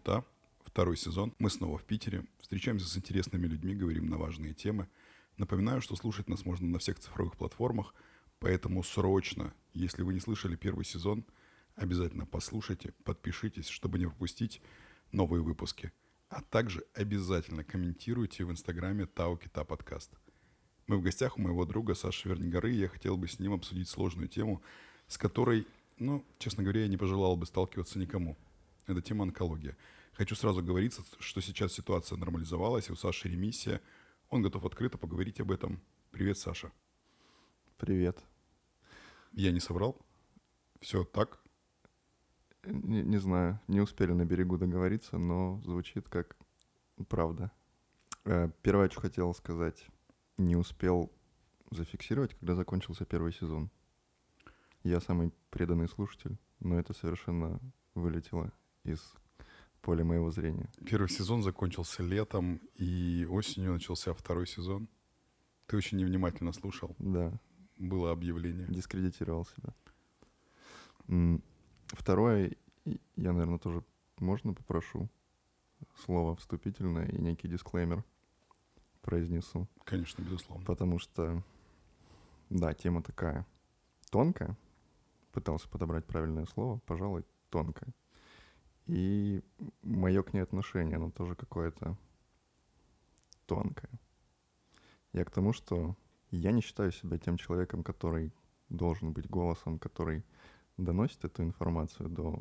Кита, второй сезон. Мы снова в Питере. Встречаемся с интересными людьми, говорим на важные темы. Напоминаю, что слушать нас можно на всех цифровых платформах, поэтому срочно, если вы не слышали первый сезон, обязательно послушайте, подпишитесь, чтобы не пропустить новые выпуски. А также обязательно комментируйте в инстаграме Тау Кита подкаст. Мы в гостях у моего друга Саши Вернигоры, и я хотел бы с ним обсудить сложную тему, с которой, ну, честно говоря, я не пожелал бы сталкиваться никому. Это тема онкология. Хочу сразу говориться, что сейчас ситуация нормализовалась, и у Саши ремиссия. Он готов открыто поговорить об этом. Привет, Саша. Привет. Я не соврал? Все так? Не, не знаю, не успели на берегу договориться, но звучит как правда. Э, первое, что хотел сказать, не успел зафиксировать, когда закончился первый сезон. Я самый преданный слушатель, но это совершенно вылетело из поля моего зрения. Первый сезон закончился летом, и осенью начался второй сезон. Ты очень невнимательно слушал. Да. Было объявление. Дискредитировал себя. Второе, я, наверное, тоже можно попрошу слово вступительное и некий дисклеймер произнесу. Конечно, безусловно. Потому что, да, тема такая тонкая. Пытался подобрать правильное слово, пожалуй, тонкая. И мое к ней отношение, оно тоже какое-то тонкое. Я к тому, что я не считаю себя тем человеком, который должен быть голосом, который доносит эту информацию до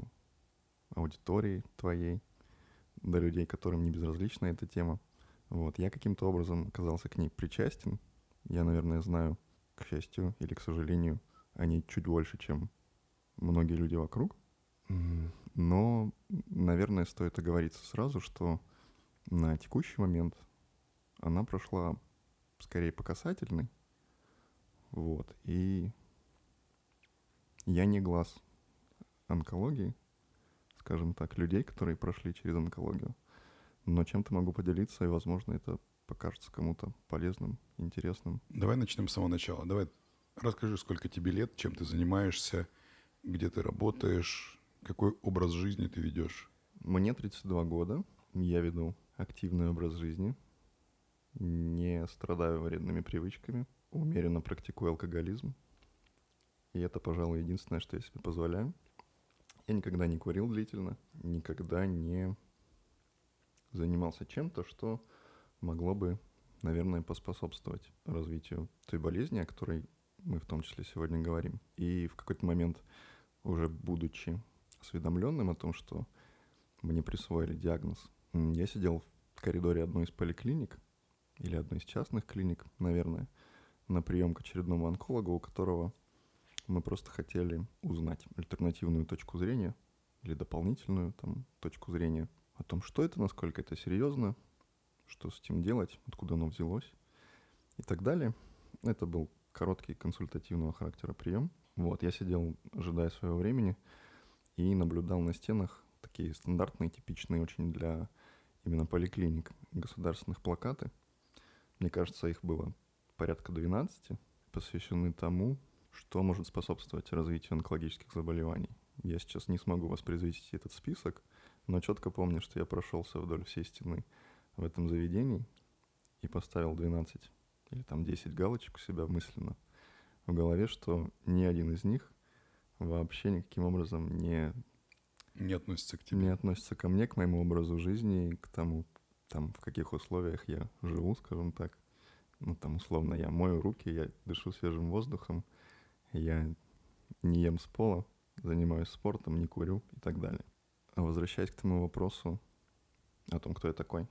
аудитории твоей, до людей, которым не безразлична эта тема. Вот. Я каким-то образом оказался к ней причастен. Я, наверное, знаю, к счастью или к сожалению, о ней чуть больше, чем многие люди вокруг. Но, наверное, стоит оговориться сразу, что на текущий момент она прошла скорее по касательной. Вот. И я не глаз онкологии, скажем так, людей, которые прошли через онкологию. Но чем-то могу поделиться, и, возможно, это покажется кому-то полезным, интересным. Давай начнем с самого начала. Давай расскажи, сколько тебе лет, чем ты занимаешься, где ты работаешь, какой образ жизни ты ведешь. Мне 32 года. Я веду активный образ жизни. Не страдаю вредными привычками. Умеренно практикую алкоголизм. И это, пожалуй, единственное, что я себе позволяю. Я никогда не курил длительно, никогда не занимался чем-то, что могло бы, наверное, поспособствовать развитию той болезни, о которой мы в том числе сегодня говорим. И в какой-то момент, уже будучи осведомленным о том, что мне присвоили диагноз, я сидел в коридоре одной из поликлиник, или одной из частных клиник, наверное, на прием к очередному онкологу, у которого мы просто хотели узнать альтернативную точку зрения или дополнительную там, точку зрения о том, что это, насколько это серьезно, что с этим делать, откуда оно взялось и так далее. Это был короткий консультативного характера прием. Вот, я сидел, ожидая своего времени, и наблюдал на стенах такие стандартные, типичные очень для именно поликлиник государственных плакаты. Мне кажется, их было порядка 12, посвящены тому, что может способствовать развитию онкологических заболеваний. Я сейчас не смогу воспроизвести этот список, но четко помню, что я прошелся вдоль всей стены в этом заведении и поставил 12 или там 10 галочек у себя мысленно в голове, что ни один из них вообще никаким образом не не относится к тебе. Не относится ко мне, к моему образу жизни, к тому, там, в каких условиях я живу, скажем так. Ну, там, условно, я мою руки, я дышу свежим воздухом, я не ем с пола, занимаюсь спортом, не курю и так далее. А возвращаясь к тому вопросу о том, кто я такой.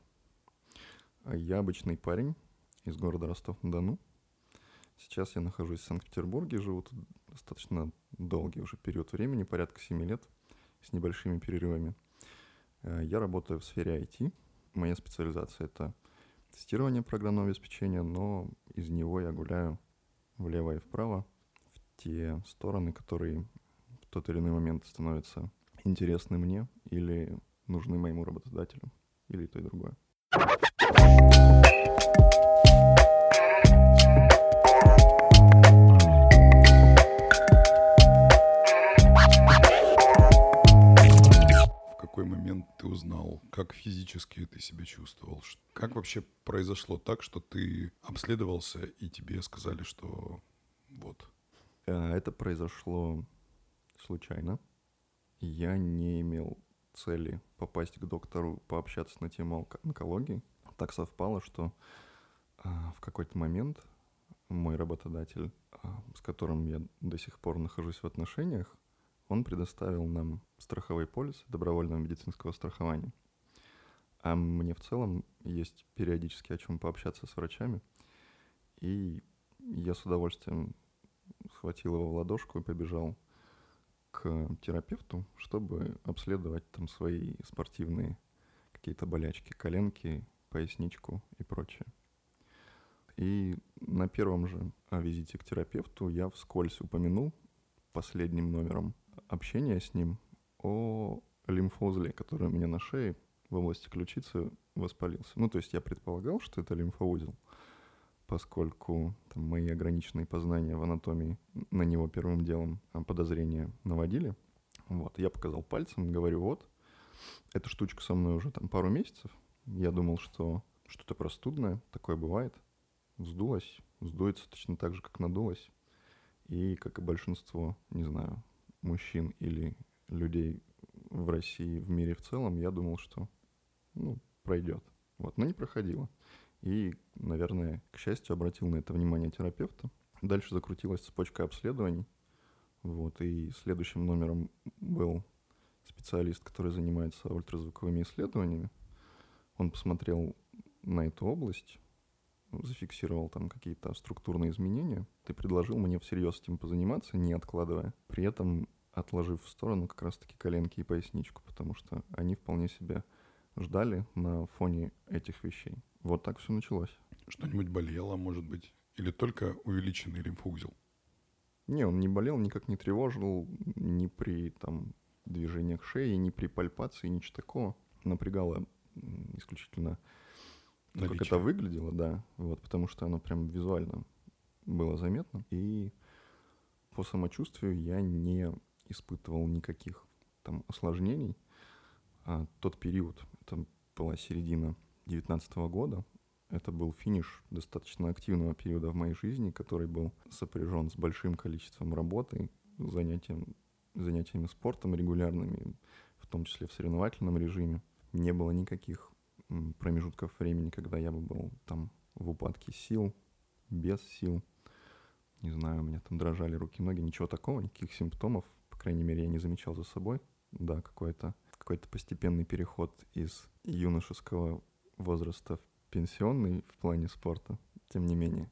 Я обычный парень из города Ростов-на-Дону. Сейчас я нахожусь в Санкт-Петербурге, живу тут достаточно долгий уже период времени, порядка 7 лет, с небольшими перерывами. Э, я работаю в сфере IT. Моя специализация — это тестирование программного обеспечения, но из него я гуляю влево и вправо — те стороны, которые в тот или иной момент становятся интересны мне или нужны моему работодателю, или то и другое. Узнал физически ты себя чувствовал? Как вообще произошло так, что ты обследовался и тебе сказали, что вот? Э, это произошло случайно. Я не имел цели попасть к доктору, пообщаться на тему онкологии. Так совпало, что а, в какой-то момент мой работодатель, а, с которым я до сих пор нахожусь в отношениях, он предоставил нам страховой полис добровольного медицинского страхования. А мне в целом есть периодически о чем пообщаться с врачами. И я с удовольствием схватил его в ладошку и побежал к терапевту, чтобы обследовать там свои спортивные какие-то болячки, коленки, поясничку и прочее. И на первом же визите к терапевту я вскользь упомянул последним номером общения с ним о лимфоузле, который у меня на шее в области ключицы воспалился. Ну, то есть я предполагал, что это лимфоузел, поскольку там, мои ограниченные познания в анатомии на него первым делом а, подозрения наводили. Вот, я показал пальцем, говорю, вот, эта штучка со мной уже там пару месяцев. Я думал, что что-то простудное, такое бывает. Вздулась, вздуется точно так же, как надулась. И, как и большинство, не знаю, мужчин или людей в России, в мире в целом, я думал, что ну, пройдет. Вот, но не проходило. И, наверное, к счастью, обратил на это внимание терапевта. Дальше закрутилась цепочка обследований. Вот, и следующим номером был специалист, который занимается ультразвуковыми исследованиями. Он посмотрел на эту область, зафиксировал там какие-то структурные изменения и предложил мне всерьез этим позаниматься, не откладывая. При этом отложив в сторону как раз-таки коленки и поясничку, потому что они вполне себе ждали на фоне этих вещей. Вот так все началось. Что-нибудь болело, может быть? Или только увеличенный лимфоузел? Не, он не болел, никак не тревожил, ни при там, движениях шеи, ни при пальпации, ничего такого. Напрягало исключительно то, как это выглядело, да, вот, потому что оно прям визуально было заметно. И по самочувствию я не испытывал никаких там осложнений. А тот период, это была середина 2019 года, это был финиш достаточно активного периода в моей жизни, который был сопряжен с большим количеством работы, занятием, занятиями спортом регулярными, в том числе в соревновательном режиме. Не было никаких промежутков времени, когда я бы был там в упадке сил, без сил. Не знаю, у меня там дрожали руки, ноги, ничего такого, никаких симптомов по крайней мере, я не замечал за собой. Да, какой-то какой-то постепенный переход из юношеского возраста в пенсионный в плане спорта, тем не менее.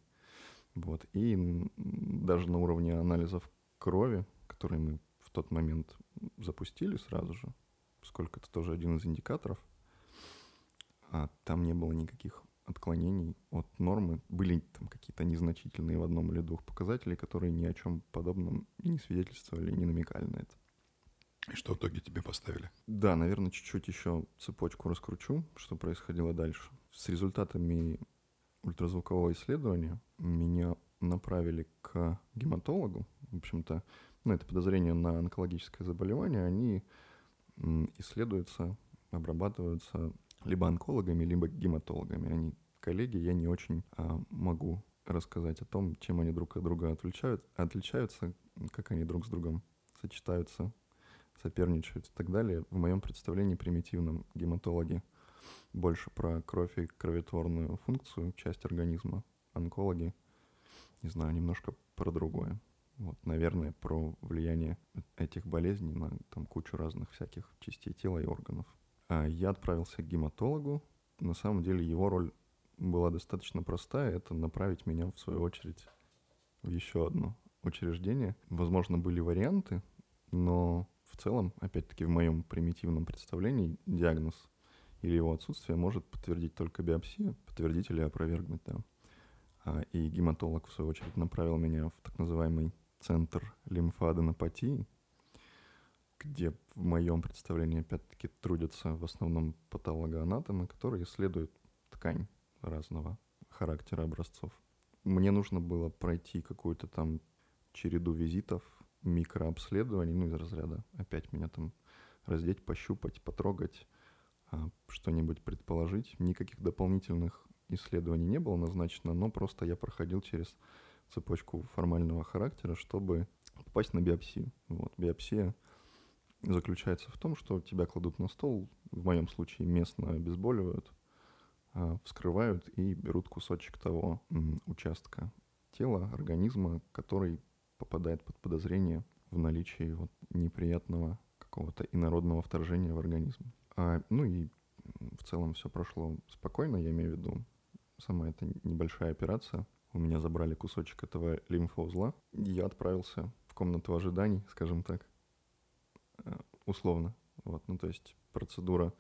Вот. И даже на уровне анализов крови, которые мы в тот момент запустили сразу же, поскольку это тоже один из индикаторов, а там не было никаких отклонений от нормы. Были там какие-то незначительные в одном или двух показателей, которые ни о чем подобном не свидетельствовали, не намекали на это. И что в итоге тебе поставили? Да, наверное, чуть-чуть еще цепочку раскручу, что происходило дальше. С результатами ультразвукового исследования меня направили к гематологу. В общем-то, ну, это подозрение на онкологическое заболевание, они исследуются, обрабатываются либо онкологами, либо гематологами. Они коллеги, я не очень а, могу рассказать о том, чем они друг от друга отличают, отличаются, как они друг с другом сочетаются, соперничают и так далее. В моем представлении примитивном гематологи больше про кровь и кроветворную функцию, часть организма. Онкологи, не знаю, немножко про другое. Вот, наверное, про влияние этих болезней на там, кучу разных всяких частей тела и органов. А я отправился к гематологу. На самом деле его роль была достаточно простая. Это направить меня, в свою очередь, в еще одно учреждение. Возможно, были варианты, но в целом, опять-таки, в моем примитивном представлении, диагноз или его отсутствие может подтвердить только биопсия, подтвердить или опровергнуть, да. А, и гематолог, в свою очередь, направил меня в так называемый центр лимфоаденопатии, где в моем представлении, опять-таки, трудятся в основном патологоанатомы, которые исследуют ткань разного характера образцов. Мне нужно было пройти какую-то там череду визитов, микрообследований, ну, из разряда опять меня там раздеть, пощупать, потрогать, а, что-нибудь предположить. Никаких дополнительных исследований не было назначено, но просто я проходил через цепочку формального характера, чтобы попасть на биопсию. Вот. Биопсия заключается в том, что тебя кладут на стол, в моем случае местно обезболивают, а, вскрывают и берут кусочек того участка тела, организма, который попадает под подозрение в наличии вот неприятного какого-то инородного вторжения в организм. А, ну и в целом все прошло спокойно, я имею в виду сама эта небольшая операция. У меня забрали кусочек этого лимфоузла. Я отправился в комнату ожиданий, скажем так, условно. Вот, ну то есть процедура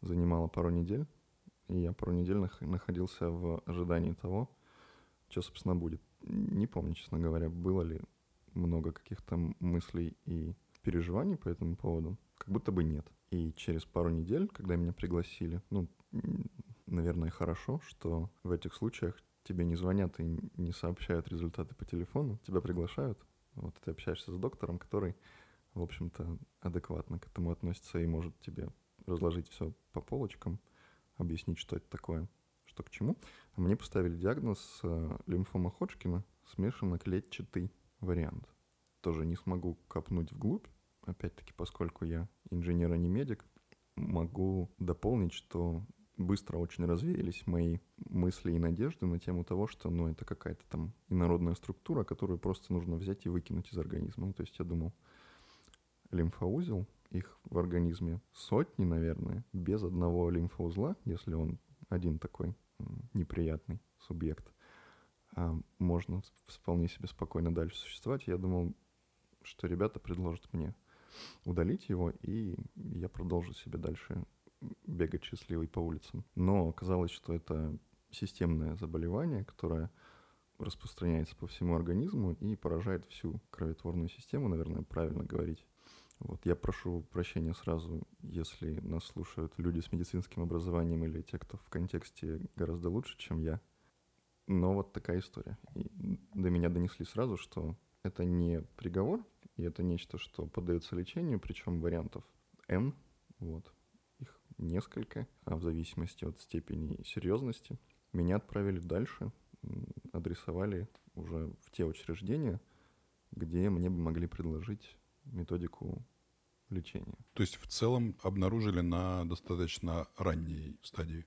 занимала пару недель, и я пару недель находился в ожидании того, что, собственно, будет. Не помню, честно говоря, было ли много каких-то мыслей и переживаний по этому поводу. Как будто бы нет. И через пару недель, когда меня пригласили, ну, наверное, хорошо, что в этих случаях тебе не звонят и не сообщают результаты по телефону, тебя приглашают. Вот ты общаешься с доктором, который, в общем-то, адекватно к этому относится и может тебе разложить все по полочкам, объяснить, что это такое, что к чему. А мне поставили диагноз э, лимфома Ходжкина, смешанно-клетчатый вариант. Тоже не смогу копнуть вглубь, опять-таки, поскольку я инженер, а не медик, могу дополнить, что быстро очень развеялись мои мысли и надежды на тему того, что ну, это какая-то там инородная структура, которую просто нужно взять и выкинуть из организма. Ну, то есть я думал, лимфоузел, их в организме сотни, наверное, без одного лимфоузла, если он один такой неприятный субъект, а можно вполне себе спокойно дальше существовать. Я думал, что ребята предложат мне удалить его, и я продолжу себе дальше бегать счастливый по улицам. Но оказалось, что это системное заболевание, которое распространяется по всему организму и поражает всю кроветворную систему, наверное, правильно говорить. Вот, я прошу прощения сразу, если нас слушают люди с медицинским образованием или те, кто в контексте гораздо лучше, чем я. Но вот такая история. И до меня донесли сразу, что это не приговор, и это нечто, что поддается лечению, причем вариантов N, вот, их несколько, а в зависимости от степени серьезности. Меня отправили дальше, адресовали уже в те учреждения, где мне бы могли предложить методику лечения. То есть в целом обнаружили на достаточно ранней стадии?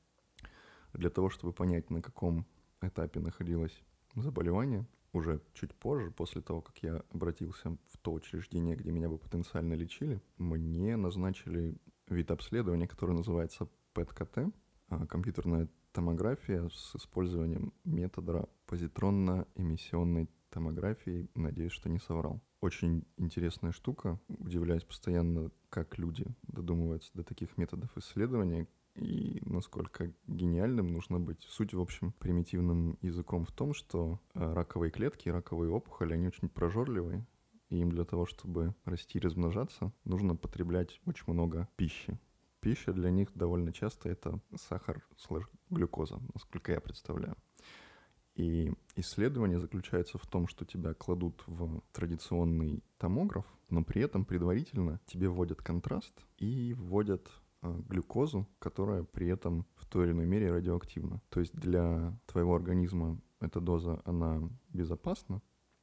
Для того, чтобы понять, на каком этапе находилось заболевание, уже чуть позже, после того, как я обратился в то учреждение, где меня бы потенциально лечили, мне назначили вид обследования, который называется ПЭТ-КТ, а, компьютерная томография с использованием метода позитронно-эмиссионной томографии. Надеюсь, что не соврал. Очень интересная штука. Удивляюсь постоянно, как люди додумываются до таких методов исследования, и насколько гениальным нужно быть. Суть, в общем, примитивным языком в том, что э, раковые клетки, раковые опухоли, они очень прожорливые, и им для того, чтобы расти и размножаться, нужно потреблять очень много пищи. Пища для них довольно часто это сахар слэш глюкоза, насколько я представляю. И исследование заключается в том, что тебя кладут в традиционный томограф, но при этом предварительно тебе вводят контраст и вводят э, глюкозу, которая при этом в той или иной мере радиоактивна. То есть для твоего организма эта доза, она безопасна,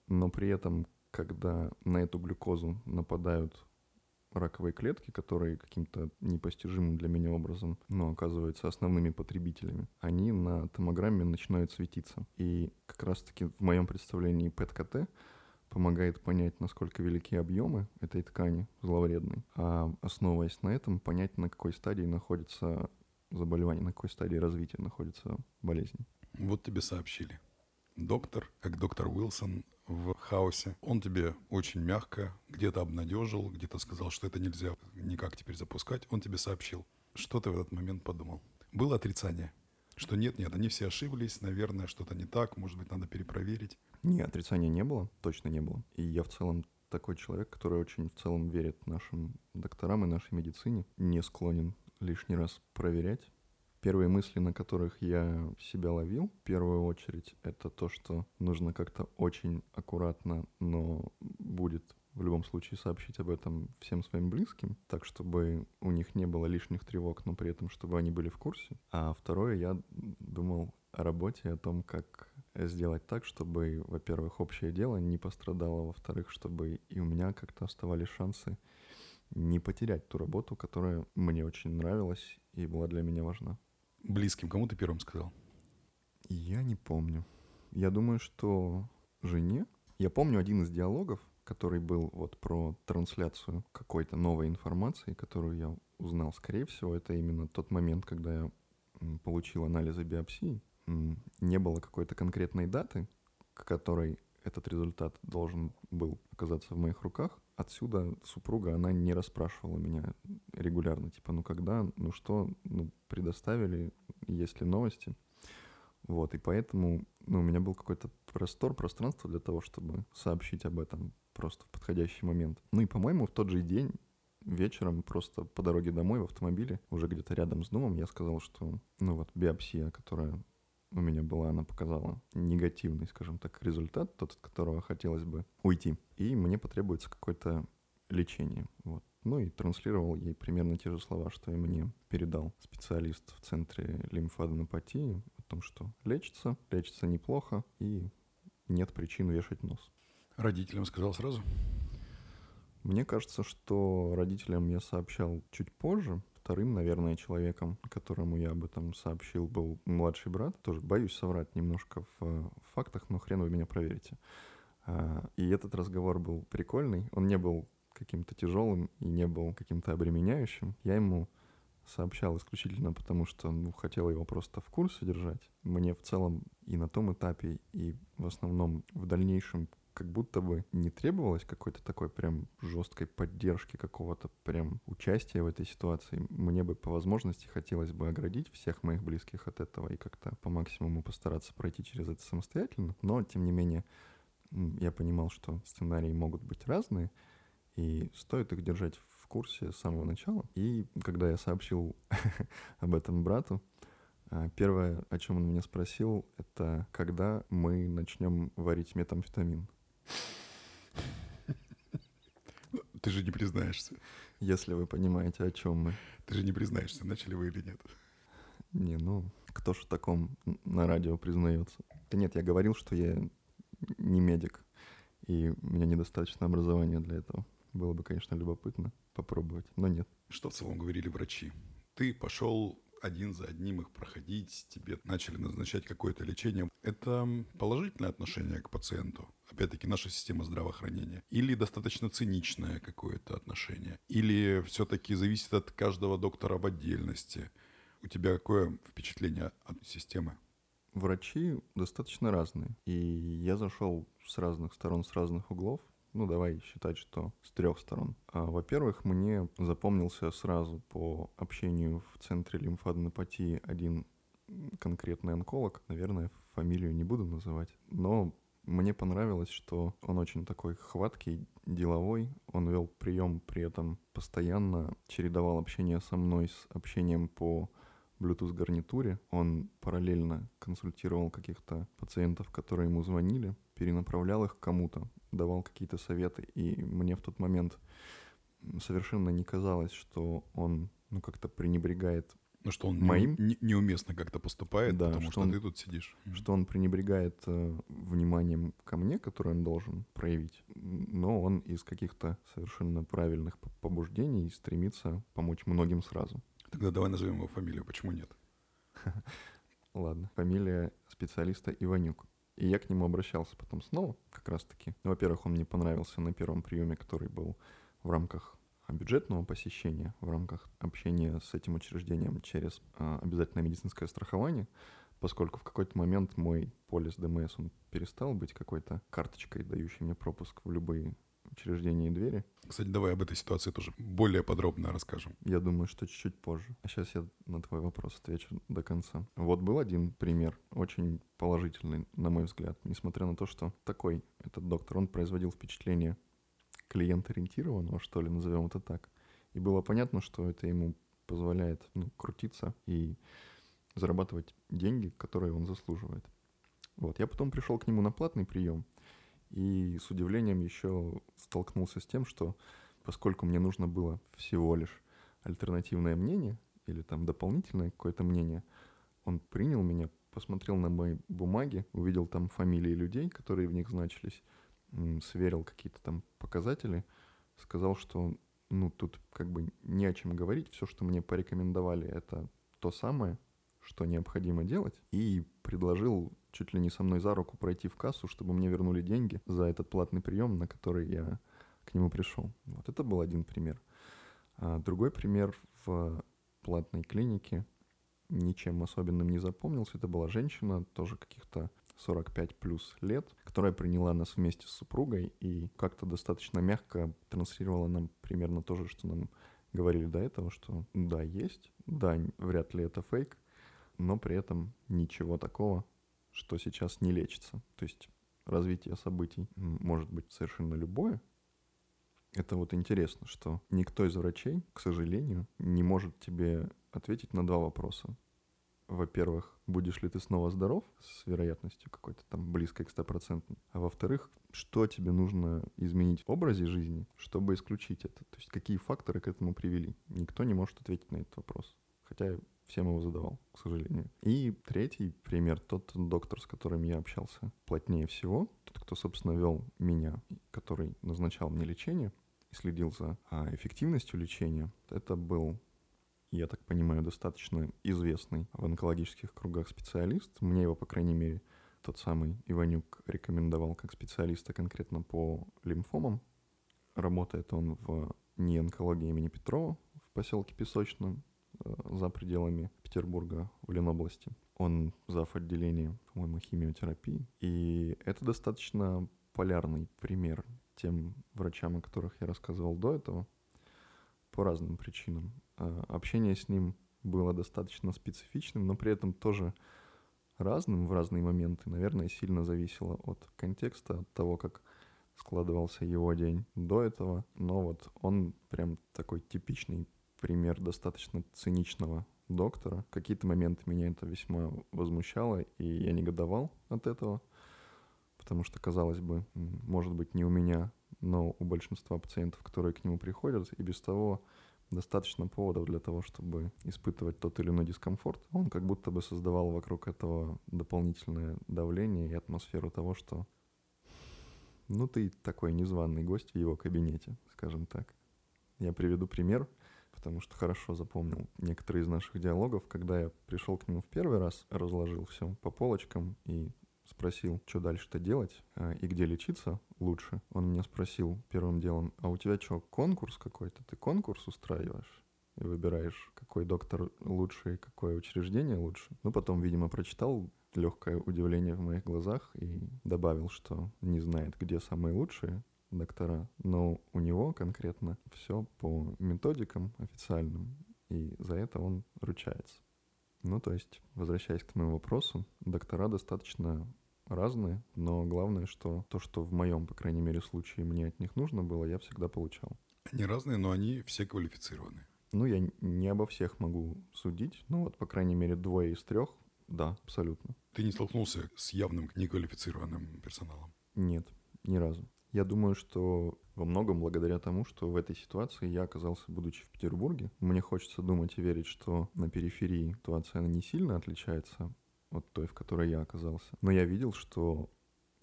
но при этом, когда на эту глюкозу нападают раковые клетки, которые каким-то непостижимым для меня образом, но оказываются основными потребителями, они на томограмме начинают светиться. И как раз-таки в моем представлении ПЭТ-КТ помогает понять, насколько велики объемы этой ткани зловредной, а основываясь на этом, понять, на какой стадии находится заболевание, на какой стадии развития находится болезнь. Вот тебе сообщили. Доктор, как доктор Уилсон, в хаосе. Он тебе очень мягко где-то обнадежил, где-то сказал, что это нельзя никак теперь запускать. Он тебе сообщил. Что ты в этот момент подумал? Было отрицание? Что нет, нет, они все ошиблись, наверное, что-то не так, может быть, надо перепроверить. Не, отрицания не было, точно не было. И я в целом такой человек, который очень в целом верит нашим докторам и нашей медицине, не склонен лишний раз проверять. Первые мысли, на которых я себя ловил, в первую очередь, это то, что нужно как-то очень аккуратно, но будет в любом случае сообщить об этом всем своим близким, так чтобы у них не было лишних тревог, но при этом чтобы они были в курсе. А второе, я думал о работе, о том, как сделать так, чтобы, во-первых, общее дело не пострадало, во-вторых, чтобы и у меня как-то оставались шансы не потерять ту работу, которая мне очень нравилась и была для меня важна. Близким кому ты первым сказал? Я не помню. Я думаю, что жене. Я помню один из диалогов, который был вот про трансляцию какой-то новой информации, которую я узнал, скорее всего, это именно тот момент, когда я получил анализы биопсии. Не было какой-то конкретной даты, к которой этот результат должен был оказаться в моих руках. Отсюда супруга, она не расспрашивала меня регулярно, типа, ну когда, ну что, ну предоставили, есть ли новости. Вот, и поэтому ну, у меня был какой-то простор, пространство для того, чтобы сообщить об этом просто в подходящий момент. Ну и, по-моему, в тот же день вечером просто по дороге домой в автомобиле, уже где-то рядом с домом, я сказал, что, ну вот, биопсия, которая у меня была, она показала негативный, скажем так, результат, тот, от которого хотелось бы уйти. И мне потребуется какое-то лечение. Вот. Ну и транслировал ей примерно те же слова, что и мне передал специалист в центре лимфаденопатии о том, что лечится, лечится неплохо и нет причин вешать нос. Родителям сказал сразу? Мне кажется, что родителям я сообщал чуть позже, Вторым, наверное, человеком, которому я об этом сообщил, был младший брат. Тоже боюсь соврать немножко в, фактах, но хрен вы меня проверите. А, и этот разговор был прикольный. Он не был каким-то тяжелым и не был каким-то обременяющим. Я ему сообщал исключительно потому, что ну, хотел его просто в курсе держать. Мне в целом и на том этапе, и в основном в дальнейшем как будто бы не требовалось какой-то такой прям жесткой поддержки, какого-то прям участия в этой ситуации. Мне бы по возможности хотелось бы оградить всех моих близких от этого и как-то по максимуму постараться пройти через это самостоятельно. Но, тем не менее, я понимал, что сценарии могут быть разные, и стоит их держать в курсе с самого начала. И когда я сообщил об этом брату, а, первое, о чем он меня спросил, это когда мы начнем варить метамфетамин. Ты же не признаешься. Если вы понимаете, о чем мы. Ты же не признаешься, начали вы или нет. Не, ну, кто ж в таком на радио признается? Да нет, я говорил, что я не медик, и у меня недостаточно образования для этого. Было бы, конечно, любопытно попробовать, но нет. Что в целом говорили врачи? Ты пошел один за одним их проходить, тебе начали назначать какое-то лечение. Это положительное отношение к пациенту, опять-таки наша система здравоохранения, или достаточно циничное какое-то отношение, или все-таки зависит от каждого доктора в отдельности. У тебя какое впечатление от системы? Врачи достаточно разные. И я зашел с разных сторон, с разных углов ну, давай считать, что с трех сторон. А, во-первых, мне запомнился сразу по общению в центре лимфаденопатии один конкретный онколог, наверное, фамилию не буду называть, но мне понравилось, что он очень такой хваткий, деловой. Он вел прием, при этом постоянно чередовал общение со мной с общением по Bluetooth гарнитуре. Он параллельно консультировал каких-то пациентов, которые ему звонили, перенаправлял их кому-то давал какие-то советы, и мне в тот момент совершенно не казалось, что он ну как-то пренебрегает ну, что он моим не, неуместно как-то поступает, да, потому что, что он, ты тут сидишь. Что он пренебрегает э, вниманием ко мне, которое он должен проявить, но он из каких-то совершенно правильных побуждений стремится помочь многим сразу. Тогда давай назовем его фамилию, почему нет? Ладно, фамилия специалиста Иванюк. И я к нему обращался потом снова, как раз-таки. Во-первых, он мне понравился на первом приеме, который был в рамках бюджетного посещения, в рамках общения с этим учреждением через а, обязательное медицинское страхование, поскольку в какой-то момент мой полис ДМС, он перестал быть какой-то карточкой, дающей мне пропуск в любые учреждения и двери. Кстати, давай об этой ситуации тоже более подробно расскажем. Я думаю, что чуть-чуть позже. А сейчас я на твой вопрос отвечу до конца. Вот был один пример, очень положительный, на мой взгляд, несмотря на то, что такой этот доктор, он производил впечатление клиент-ориентированного, что ли, назовем это так. И было понятно, что это ему позволяет ну, крутиться и зарабатывать деньги, которые он заслуживает. Вот, я потом пришел к нему на платный прием, И с удивлением еще столкнулся с тем, что поскольку мне нужно было всего лишь альтернативное мнение или там дополнительное какое-то мнение, он принял меня, посмотрел на мои бумаги, увидел там фамилии людей, которые в них значились, сверил какие-то там показатели, сказал, что ну тут как бы не о чем говорить, все, что мне порекомендовали, это то самое, что необходимо делать, и предложил чуть ли не со мной за руку пройти в кассу, чтобы мне вернули деньги за этот платный прием, на который я к нему пришел. Вот это был один пример. А другой пример в платной клинике ничем особенным не запомнился. Это была женщина, тоже каких-то 45 плюс лет, которая приняла нас вместе с супругой и как-то достаточно мягко транслировала нам примерно то же, что нам говорили до этого, что да, есть, да, вряд ли это фейк, но при этом ничего такого, что сейчас не лечится. То есть развитие событий может быть совершенно любое. Это вот интересно, что никто из врачей, к сожалению, не может тебе ответить на два вопроса. Во-первых, будешь ли ты снова здоров с вероятностью какой-то там близкой к 100%. А во-вторых, что тебе нужно изменить в образе жизни, чтобы исключить это. То есть какие факторы к этому привели. Никто не может ответить на этот вопрос. Хотя всем его задавал, к сожалению. И третий пример, тот доктор, с которым я общался плотнее всего, тот, кто, собственно, вел меня, который назначал мне лечение и следил за а, эффективностью лечения, это был я так понимаю, достаточно известный в онкологических кругах специалист. Мне его, по крайней мере, тот самый Иванюк рекомендовал как специалиста конкретно по лимфомам. Работает он в неонкологии имени Петрова в поселке Песочном, за пределами Петербурга в Ленобласти. Он зав. отделение, по-моему, химиотерапии. И это достаточно полярный пример тем врачам, о которых я рассказывал до этого, по разным причинам. А, общение с ним было достаточно специфичным, но при этом тоже разным в разные моменты. Наверное, сильно зависело от контекста, от того, как складывался его день до этого. Но вот он прям такой типичный пример достаточно циничного доктора. В какие-то моменты меня это весьма возмущало, и я негодовал от этого, потому что, казалось бы, может быть, не у меня, но у большинства пациентов, которые к нему приходят, и без того достаточно поводов для того, чтобы испытывать тот или иной дискомфорт. Он как будто бы создавал вокруг этого дополнительное давление и атмосферу того, что ну ты такой незваный гость в его кабинете, скажем так. Я приведу пример потому что хорошо запомнил некоторые из наших диалогов, когда я пришел к нему в первый раз, разложил все по полочкам и спросил, что дальше-то делать а, и где лечиться лучше. Он меня спросил первым делом, а у тебя что, конкурс какой-то? Ты конкурс устраиваешь? И выбираешь, какой доктор лучше и какое учреждение лучше. Ну, потом, видимо, прочитал легкое удивление в моих глазах и добавил, что не знает, где самые лучшие, доктора, но у него конкретно все по методикам официальным, и за это он ручается. Ну, то есть, возвращаясь к твоему вопросу, доктора достаточно разные, но главное, что то, что в моем, по крайней мере, случае мне от них нужно было, я всегда получал. Они разные, но они все квалифицированы. Ну, я не обо всех могу судить, но вот, по крайней мере, двое из трех, да, абсолютно. Ты не столкнулся с явным неквалифицированным персоналом? Нет, ни разу. Я думаю, что во многом благодаря тому, что в этой ситуации я оказался, будучи в Петербурге. Мне хочется думать и верить, что на периферии ситуация не сильно отличается от той, в которой я оказался. Но я видел, что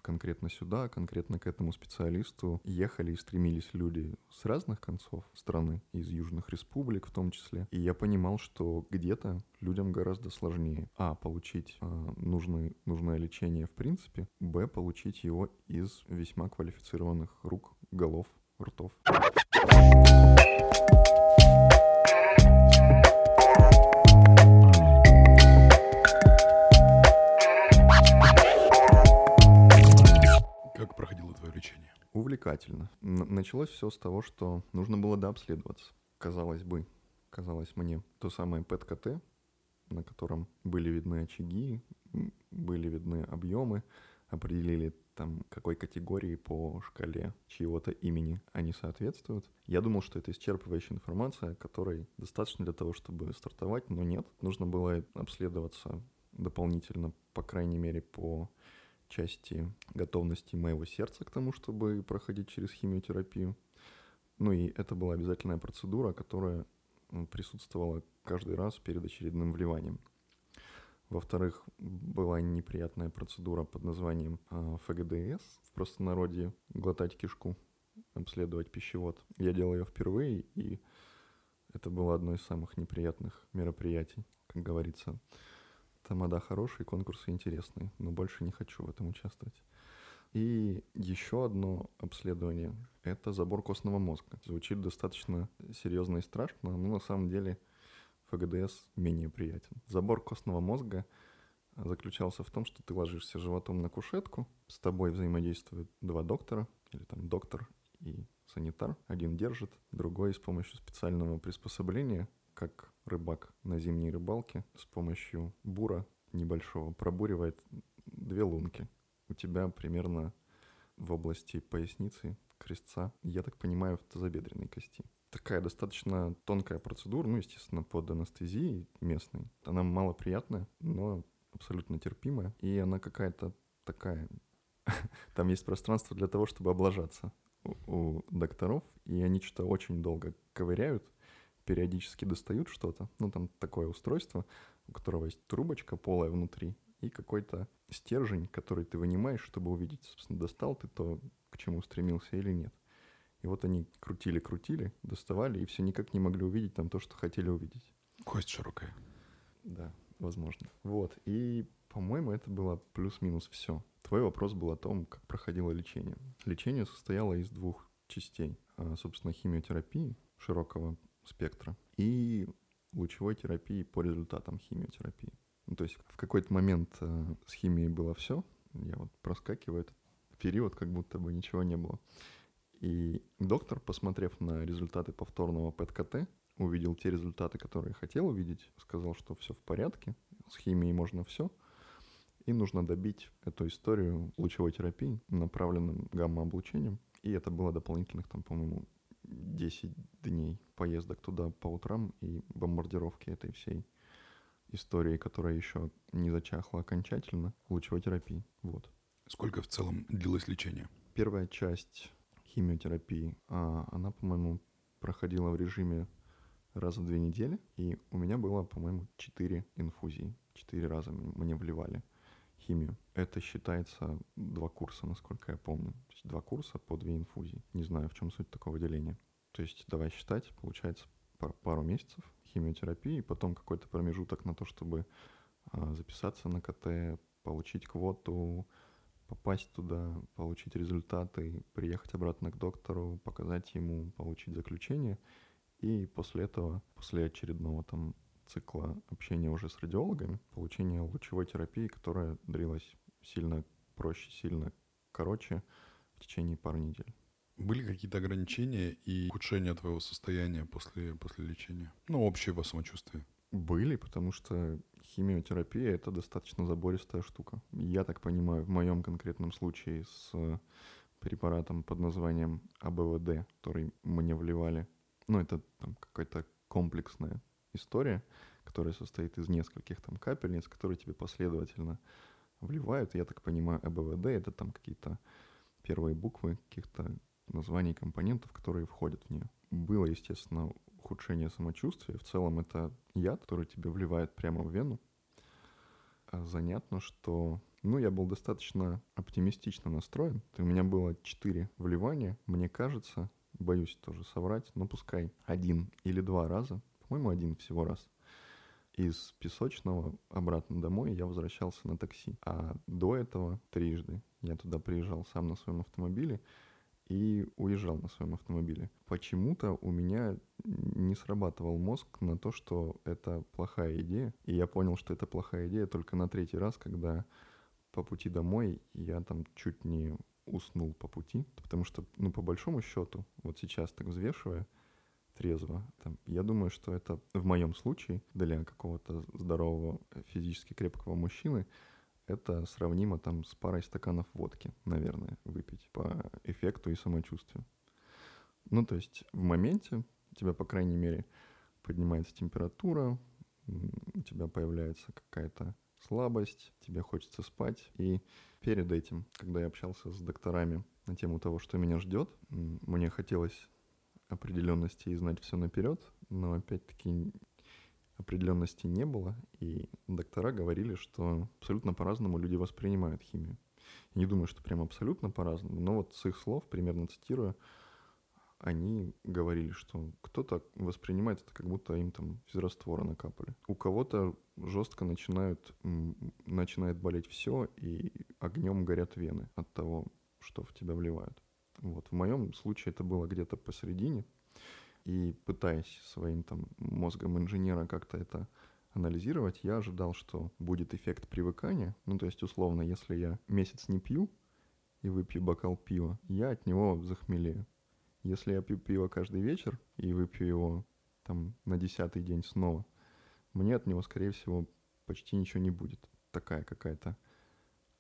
конкретно сюда, конкретно к этому специалисту ехали и стремились люди с разных концов страны, из южных республик в том числе. И я понимал, что где-то людям гораздо сложнее, а, получить а, нужный, нужное лечение в принципе, б, получить его из весьма квалифицированных рук, голов, ртов. Увлекательно. Началось все с того, что нужно было дообследоваться. Казалось бы, казалось мне, то самое ПЭТ-КТ, на котором были видны очаги, были видны объемы, определили там какой категории по шкале чьего-то имени они соответствуют. Я думал, что это исчерпывающая информация, которой достаточно для того, чтобы стартовать, но нет. Нужно было обследоваться дополнительно, по крайней мере, по части готовности моего сердца к тому, чтобы проходить через химиотерапию. Ну и это была обязательная процедура, которая присутствовала каждый раз перед очередным вливанием. Во-вторых, была неприятная процедура под названием а, ФГДС, в простонародье глотать кишку, обследовать пищевод. Я делал ее впервые, и это было одно из самых неприятных мероприятий, как говорится. Тамада хорошие, конкурсы интересные, но больше не хочу в этом участвовать. И еще одно обследование — это забор костного мозга. Звучит достаточно серьезно и страшно, но на самом деле ФГДС менее приятен. Забор костного мозга заключался в том, что ты ложишься животом на кушетку, с тобой взаимодействуют два доктора, или там доктор и санитар. Один держит, другой с помощью специального приспособления, как рыбак на зимней рыбалке, с помощью бура небольшого пробуривает две лунки. У тебя примерно в области поясницы, крестца, я так понимаю, в тазобедренной кости такая достаточно тонкая процедура, ну, естественно, под анестезией местной. Она малоприятная, но абсолютно терпимая. И она какая-то такая... Там есть пространство для того, чтобы облажаться у, у докторов, и они что-то очень долго ковыряют, периодически достают что-то. Ну, там такое устройство, у которого есть трубочка полая внутри, и какой-то стержень, который ты вынимаешь, чтобы увидеть, собственно, достал ты то, к чему стремился или нет. И вот они крутили-крутили, доставали, и все никак не могли увидеть там то, что хотели увидеть. Кость широкая. Да, возможно. Вот, и, по-моему, это было плюс-минус все. Твой вопрос был о том, как проходило лечение. Лечение состояло из двух частей. А, собственно, химиотерапии широкого спектра и лучевой терапии по результатам химиотерапии. Ну, то есть в какой-то момент э, с химией было все. Я вот проскакиваю этот период, как будто бы ничего не было. И доктор, посмотрев на результаты повторного ПЭТ-КТ, увидел те результаты, которые хотел увидеть, сказал, что все в порядке, с химией можно все, и нужно добить эту историю лучевой терапии, направленным гамма-облучением. И это было дополнительных, там, по-моему, 10 дней поездок туда по утрам и бомбардировки этой всей истории, которая еще не зачахла окончательно, лучевой терапии. Вот. Сколько в целом длилось лечение? Первая часть химиотерапии, а она, по-моему, проходила в режиме раз в две недели, и у меня было, по-моему, четыре инфузии. Четыре раза мне вливали химию. Это считается два курса, насколько я помню. То есть два курса по две инфузии. Не знаю, в чем суть такого деления. То есть давай считать, получается пару месяцев химиотерапии, потом какой-то промежуток на то, чтобы а, записаться на КТ, получить квоту, попасть туда, получить результаты, приехать обратно к доктору, показать ему, получить заключение. И после этого, после очередного там цикла общения уже с радиологами, получение лучевой терапии, которая длилась сильно проще, сильно короче в течение пары недель. Были какие-то ограничения и ухудшения твоего состояния после, после лечения? Ну, общего самочувствия. Были, потому что химиотерапия — это достаточно забористая штука. Я так понимаю, в моем конкретном случае с препаратом под названием АБВД, который мне вливали, ну, это там какая-то комплексная история, которая состоит из нескольких там капельниц, которые тебе последовательно вливают. Я так понимаю, АБВД — это там какие-то первые буквы каких-то названий компонентов, которые входят в нее. Было, естественно, ухудшение самочувствия. В целом это яд, который тебе вливают прямо в вену. А занятно, что ну, я был достаточно оптимистично настроен. У меня было 4 вливания, мне кажется, боюсь тоже соврать, но пускай один или два раза, по-моему, один всего раз. Из Песочного обратно домой я возвращался на такси. А до этого трижды я туда приезжал сам на своем автомобиле и уезжал на своем автомобиле. Почему-то у меня не срабатывал мозг на то, что это плохая идея. И я понял, что это плохая идея только на третий раз, когда по пути домой я там чуть не уснул по пути. Потому что, ну, по большому счету, вот сейчас так взвешивая, трезво. Там, я думаю, что это в моем случае для какого-то здорового физически крепкого мужчины это сравнимо там с парой стаканов водки, наверное, выпить по эффекту и самочувствию. Ну, то есть в моменте у тебя, по крайней мере, поднимается температура, у тебя появляется какая-то слабость, тебе хочется спать. И перед этим, когда я общался с докторами на тему того, что меня ждет, мне хотелось определенности и знать все наперед, но опять-таки определенности не было, и доктора говорили, что абсолютно по-разному люди воспринимают химию. Я не думаю, что прям абсолютно по-разному, но вот с их слов, примерно цитируя, они говорили, что кто-то воспринимает это как будто им там физраствора накапали. У кого-то жестко начинают, начинает болеть все, и огнем горят вены от того, что в тебя вливают. Вот. В моем случае это было где-то посередине, и пытаясь своим там мозгом инженера как-то это анализировать, я ожидал, что будет эффект привыкания. Ну, то есть, условно, если я месяц не пью и выпью бокал пива, я от него захмелею. Если я пью пиво каждый вечер и выпью его там на десятый день снова, мне от него, скорее всего, почти ничего не будет. Такая какая-то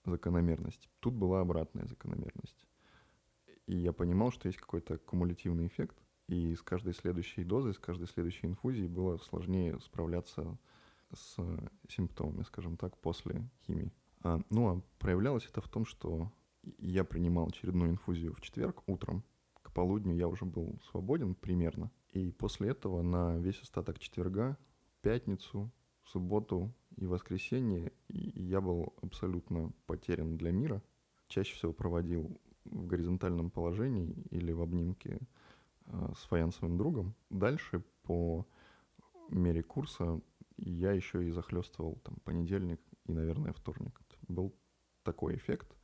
закономерность. Тут была обратная закономерность. И я понимал, что есть какой-то кумулятивный эффект, и с каждой следующей дозой, с каждой следующей инфузией было сложнее справляться с симптомами, скажем так, после химии. А, ну, а проявлялось это в том, что я принимал очередную инфузию в четверг утром, к полудню я уже был свободен примерно, и после этого на весь остаток четверга, пятницу, субботу и воскресенье я был абсолютно потерян для мира. Чаще всего проводил в горизонтальном положении или в обнимке Э, с фаянсовым другом. Дальше по мере курса я еще и захлестывал там понедельник и, наверное, вторник. Был такой эффект.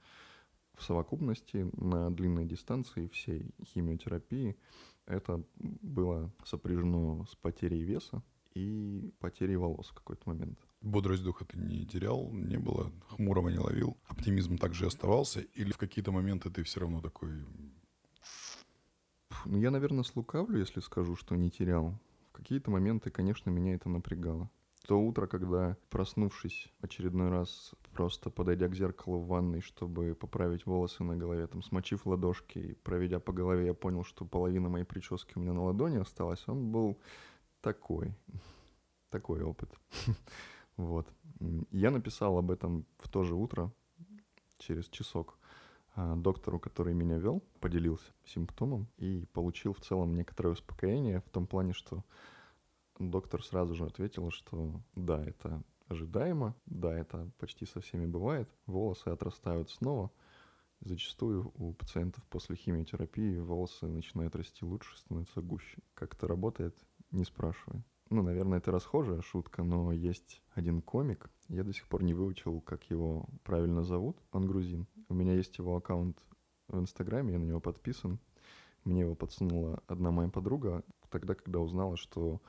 В совокупности на длинной дистанции всей химиотерапии это было сопряжено с потерей веса и потерей волос в какой-то момент. Бодрость духа ты не терял, не было, хмурого не ловил, оптимизм также оставался, или в какие-то моменты ты все равно такой ну, я, наверное, слукавлю, если скажу, что не терял. В какие-то моменты, конечно, меня это напрягало. То утро, когда, проснувшись очередной раз, просто подойдя к зеркалу в ванной, чтобы поправить волосы на голове, там, смочив ладошки и проведя по голове, я понял, что половина моей прически у меня на ладони осталась. Он был такой, такой опыт. Вот. Я написал об этом в то же утро, через часок. А, доктору, который меня вел, поделился симптомом и получил в целом некоторое успокоение в том плане, что доктор сразу же ответил, что да, это ожидаемо, да, это почти со всеми бывает, волосы отрастают снова. Зачастую у пациентов после химиотерапии волосы начинают расти лучше, становятся гуще. Как это работает, не спрашивай. Ну, наверное, это расхожая шутка, но есть один комик, я до сих пор не выучил, как его правильно зовут. Он грузин. У меня есть его аккаунт в Инстаграме, я на него подписан. Мне его подсунула одна моя подруга тогда, когда узнала, что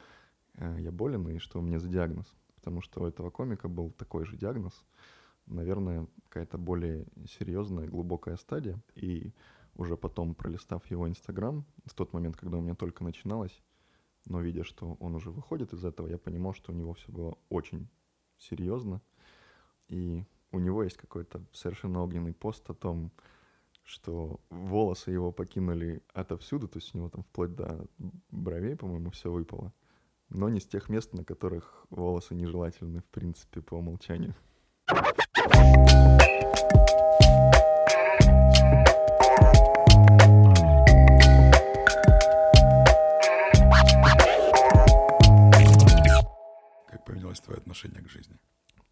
э, я болен и что у меня за диагноз. Потому что у этого комика был такой же диагноз. Наверное, какая-то более серьезная, глубокая стадия. И уже потом, пролистав его Инстаграм, в тот момент, когда у меня только начиналось, но видя, что он уже выходит из этого, я понимал, что у него все было очень серьезно. И у него есть какой-то совершенно огненный пост о том, что волосы его покинули отовсюду, то есть у него там вплоть до бровей, по-моему, все выпало. Но не с тех мест, на которых волосы нежелательны, в принципе, по умолчанию.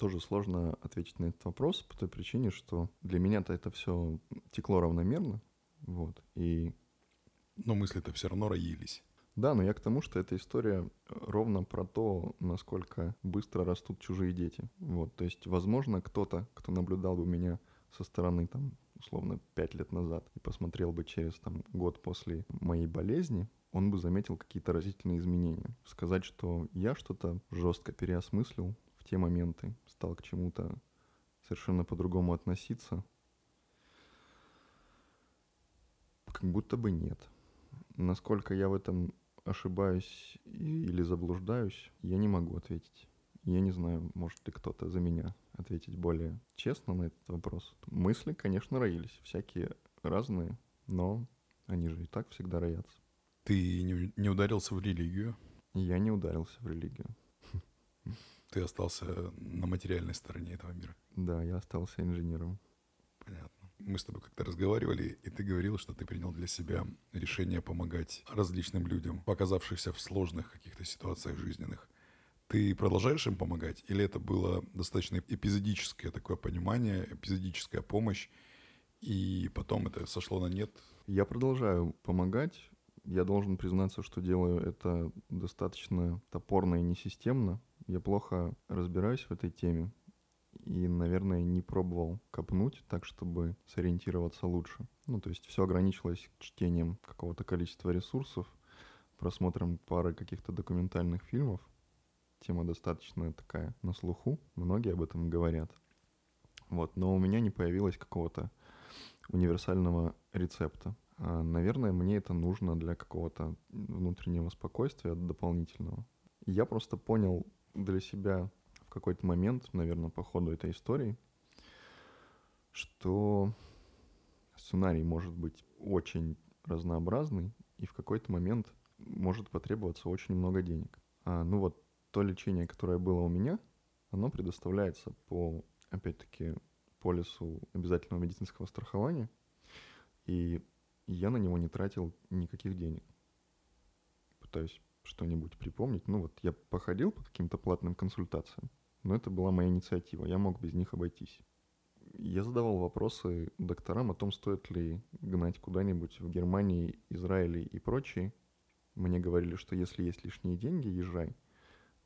Тоже сложно ответить на этот вопрос по той причине, что для меня-то это все текло равномерно, вот, и... Но мысли-то все равно роились. Да, но я к тому, что эта история ровно про то, насколько быстро растут чужие дети. Вот, то есть, возможно, кто-то, кто наблюдал бы меня со стороны, там, условно, пять лет назад и посмотрел бы через, там, год после моей болезни, он бы заметил какие-то разительные изменения. Сказать, что я что-то жестко переосмыслил в те моменты, стал к чему-то совершенно по-другому относиться, как будто бы нет. Насколько я в этом ошибаюсь или заблуждаюсь, я не могу ответить. Я не знаю, может ли кто-то за меня ответить более честно на этот вопрос. Мысли, конечно, роились, всякие разные, но они же и так всегда роятся. Ты не, не ударился в религию? Я не ударился в религию. Ты остался на материальной стороне этого мира. Да, я остался инженером. Понятно. Мы с тобой как-то разговаривали, и ты говорил, что ты принял для себя решение помогать различным людям, оказавшихся в сложных каких-то ситуациях жизненных. Ты продолжаешь им помогать? Или это было достаточно эпизодическое такое понимание, эпизодическая помощь, и потом это сошло на нет? Я продолжаю помогать. Я должен признаться, что делаю это достаточно топорно и несистемно. Я плохо разбираюсь в этой теме и, наверное, не пробовал копнуть так, чтобы сориентироваться лучше. Ну, то есть все ограничилось чтением какого-то количества ресурсов, просмотром пары каких-то документальных фильмов, тема достаточно такая на слуху, многие об этом говорят. Вот, но у меня не появилось какого-то универсального рецепта. А, наверное, мне это нужно для какого-то внутреннего спокойствия дополнительного. Я просто понял для себя в какой-то момент, наверное, по ходу этой истории, что сценарий может быть очень разнообразный, и в какой-то момент может потребоваться очень много денег. А, ну вот то лечение, которое было у меня, оно предоставляется по, опять-таки, полису обязательного медицинского страхования, и я на него не тратил никаких денег. Пытаюсь что-нибудь припомнить. Ну вот я походил по каким-то платным консультациям, но это была моя инициатива, я мог без них обойтись. Я задавал вопросы докторам о том, стоит ли гнать куда-нибудь в Германии, Израиле и прочие. Мне говорили, что если есть лишние деньги, езжай –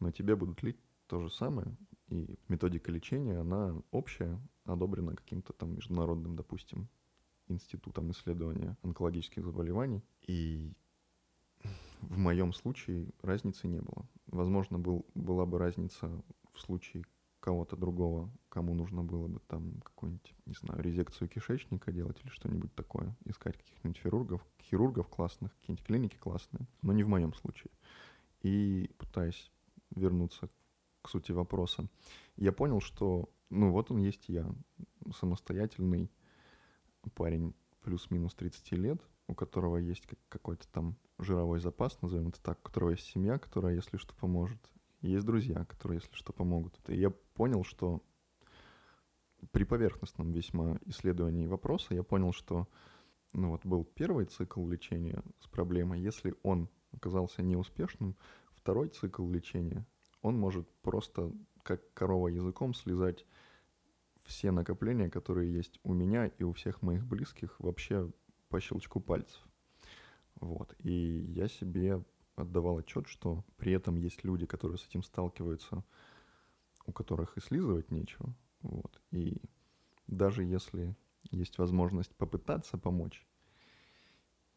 но тебе будут лить то же самое, и методика лечения, она общая, одобрена каким-то там международным, допустим, институтом исследования онкологических заболеваний. И в моем случае разницы не было. Возможно, был, была бы разница в случае кого-то другого, кому нужно было бы там какую-нибудь, не знаю, резекцию кишечника делать или что-нибудь такое, искать каких-нибудь хирургов, хирургов классных, какие-нибудь клиники классные, но не в моем случае. И пытаясь вернуться к сути вопроса, я понял, что, ну вот он есть я, самостоятельный парень плюс-минус 30 лет, у которого есть какой-то там жировой запас, назовем это так, у которого есть семья, которая, если что, поможет. есть друзья, которые, если что, помогут. И я понял, что при поверхностном весьма исследовании вопроса я понял, что ну вот был первый цикл лечения с проблемой. Если он оказался неуспешным, второй цикл лечения, он может просто как корова языком слезать все накопления, которые есть у меня и у всех моих близких вообще по щелчку пальцев. Вот. И я себе отдавал отчет, что при этом есть люди, которые с этим сталкиваются, у которых и слизывать нечего. Вот. И даже если есть возможность попытаться помочь,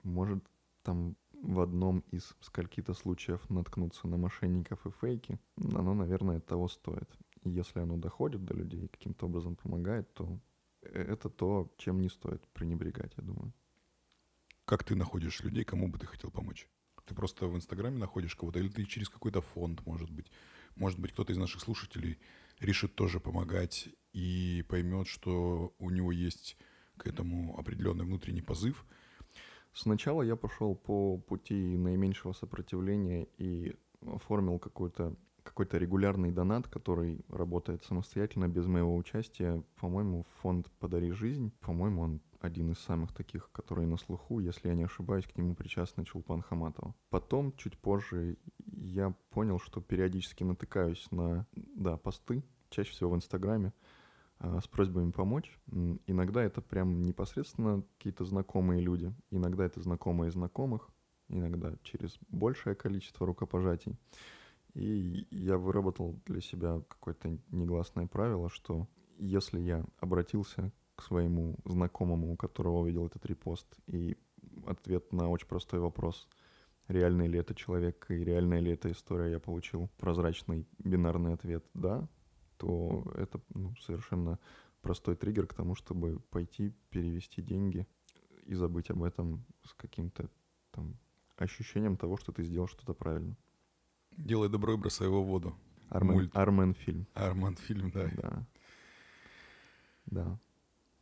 может там в одном из скольки-то случаев наткнуться на мошенников и фейки, оно, наверное, того стоит. И если оно доходит до людей и каким-то образом помогает, то это то, чем не стоит пренебрегать, я думаю. Как ты находишь людей, кому бы ты хотел помочь? Ты просто в Инстаграме находишь кого-то, или ты через какой-то фонд, может быть. Может быть, кто-то из наших слушателей решит тоже помогать и поймет, что у него есть к этому определенный внутренний позыв – Сначала я пошел по пути наименьшего сопротивления и оформил какой-то какой-то регулярный донат, который работает самостоятельно, без моего участия. По-моему, фонд «Подари жизнь», по-моему, он один из самых таких, которые на слуху, если я не ошибаюсь, к нему причастны Чулпан Хаматова. Потом, чуть позже, я понял, что периодически натыкаюсь на, да, посты, чаще всего в Инстаграме, а, с просьбами помочь. Иногда это прям непосредственно какие-то знакомые люди, иногда это знакомые знакомых, иногда через большее количество рукопожатий. И я выработал для себя какое-то негласное правило, что если я обратился к своему знакомому, у которого увидел этот репост, и ответ на очень простой вопрос, реальный ли это человек и реальная ли эта история, я получил прозрачный бинарный ответ «да», то это ну, совершенно простой триггер к тому, чтобы пойти перевести деньги и забыть об этом с каким-то там ощущением того, что ты сделал что-то правильно. Делай добро и бросай его в воду. Армен, Мульт. Армен фильм. Армен фильм, да. Да. Да.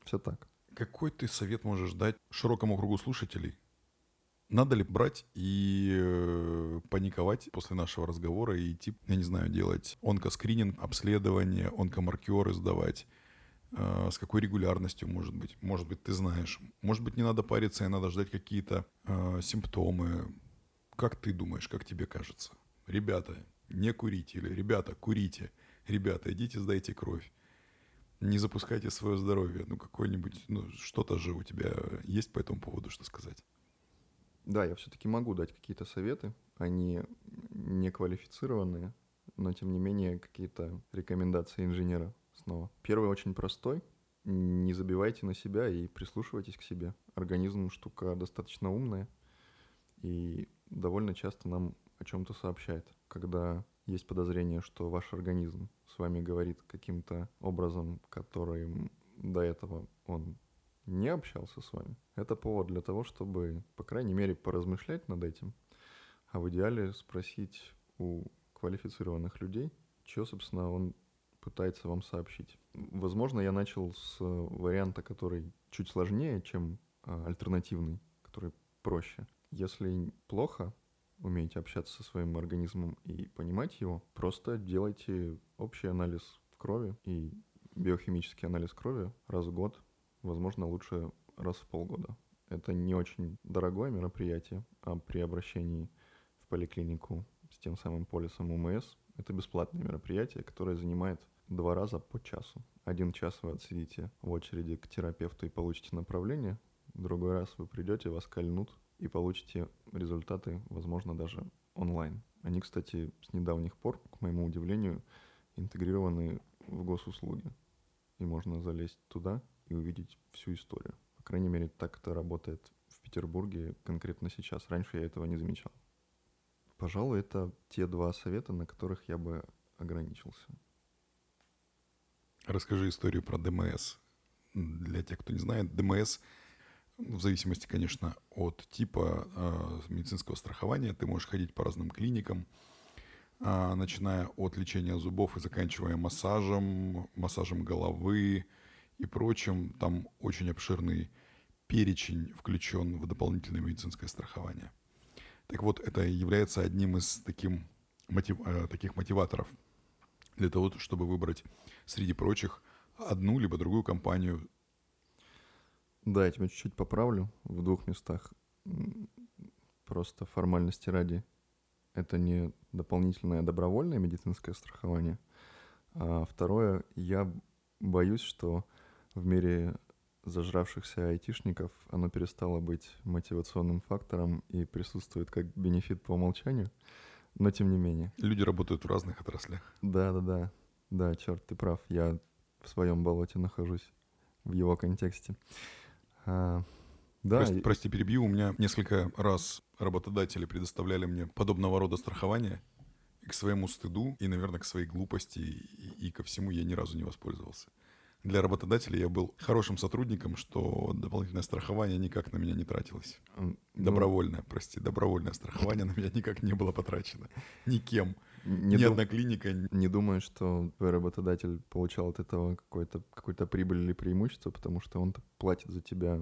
Все так. Какой ты совет можешь дать широкому кругу слушателей, Надо ли брать и э, паниковать после нашего разговора и идти, я не знаю, делать онкоскрининг, обследование, онкомаркеры сдавать? Э, с какой регулярностью, может быть? Может быть, ты знаешь. Может быть, не надо париться, и надо ждать какие-то э, симптомы. Как ты думаешь, как тебе кажется? Ребята, не курите. Или ребята, курите. Ребята, идите, сдайте кровь. Не запускайте свое здоровье. Ну, какой-нибудь, ну, что-то же у тебя есть по этому поводу, что сказать? Да, я все-таки могу дать какие-то советы. Они не квалифицированные, но тем не менее какие-то рекомендации инженера снова. Первый очень простой. Не забивайте на себя и прислушивайтесь к себе. Организм штука достаточно умная и довольно часто нам о чем-то сообщает. Когда есть подозрение, что ваш организм с вами говорит каким-то образом, которым до этого он не общался с вами, это повод для того, чтобы, по крайней мере, поразмышлять над этим, а в идеале спросить у квалифицированных людей, что, собственно, он пытается вам сообщить. Возможно, я начал с варианта, который чуть сложнее, чем а, альтернативный, который проще. Если плохо умеете общаться со своим организмом и понимать его, просто делайте общий анализ крови и биохимический анализ крови раз в год возможно, лучше раз в полгода. Это не очень дорогое мероприятие, а при обращении в поликлинику с тем самым полисом УМС это бесплатное мероприятие, которое занимает два раза по часу. Один час вы отсидите в очереди к терапевту и получите направление, другой раз вы придете, вас кольнут и получите результаты, возможно, даже онлайн. Они, кстати, с недавних пор, к моему удивлению, интегрированы в госуслуги. И можно залезть туда и увидеть всю историю. По крайней мере, так это работает в Петербурге конкретно сейчас. Раньше я этого не замечал. Пожалуй, это те два совета, на которых я бы ограничился. Расскажи историю про ДМС. Для тех, кто не знает, ДМС, в зависимости, конечно, от типа э, медицинского страхования, ты можешь ходить по разным клиникам, э, начиная от лечения зубов и заканчивая массажем, массажем головы, и прочим. Там очень обширный перечень включен в дополнительное медицинское страхование. Так вот, это является одним из таким мотив, э, таких мотиваторов для того, чтобы выбрать среди прочих одну либо другую компанию. Да, я тебя чуть-чуть поправлю в двух местах. Просто формальности ради. Это не дополнительное добровольное медицинское страхование. А второе, я боюсь, что в мире зажравшихся айтишников оно перестало быть мотивационным фактором и присутствует как бенефит по умолчанию, но тем не менее. Люди работают в разных отраслях. Да, да, да. Да, черт, ты прав. Я в своем болоте нахожусь в его контексте. А, да. Прости, прости, перебью. У меня несколько раз работодатели предоставляли мне подобного рода страхование. И к своему стыду, и, наверное, к своей глупости, и, и ко всему я ни разу не воспользовался для работодателя я был хорошим сотрудником, что дополнительное страхование никак на меня не тратилось. Ну, добровольное, прости, добровольное страхование на меня никак не было потрачено. Никем. Не Ни дум... одна клиника. Не думаю, что твой работодатель получал от этого какой-то, какую-то прибыль или преимущество, потому что он платит за тебя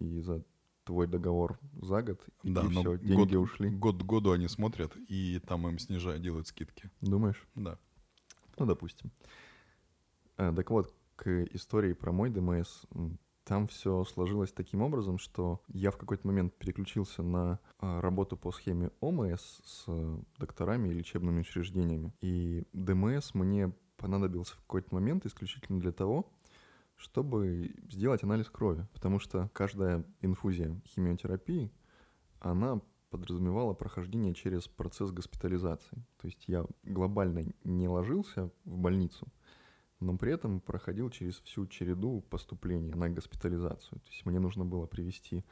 и за твой договор за год, и, да, и все, деньги год, ушли. Год к году они смотрят, и там им снижают, делают скидки. Думаешь? Да. Ну, допустим. А, так вот, к истории про мой ДМС, там все сложилось таким образом, что я в какой-то момент переключился на а, работу по схеме ОМС с докторами и лечебными учреждениями. И ДМС мне понадобился в какой-то момент исключительно для того, чтобы сделать анализ крови. Потому что каждая инфузия химиотерапии, она подразумевала прохождение через процесс госпитализации. То есть я глобально не ложился в больницу, но при этом проходил через всю череду поступления на госпитализацию. То есть мне нужно было привести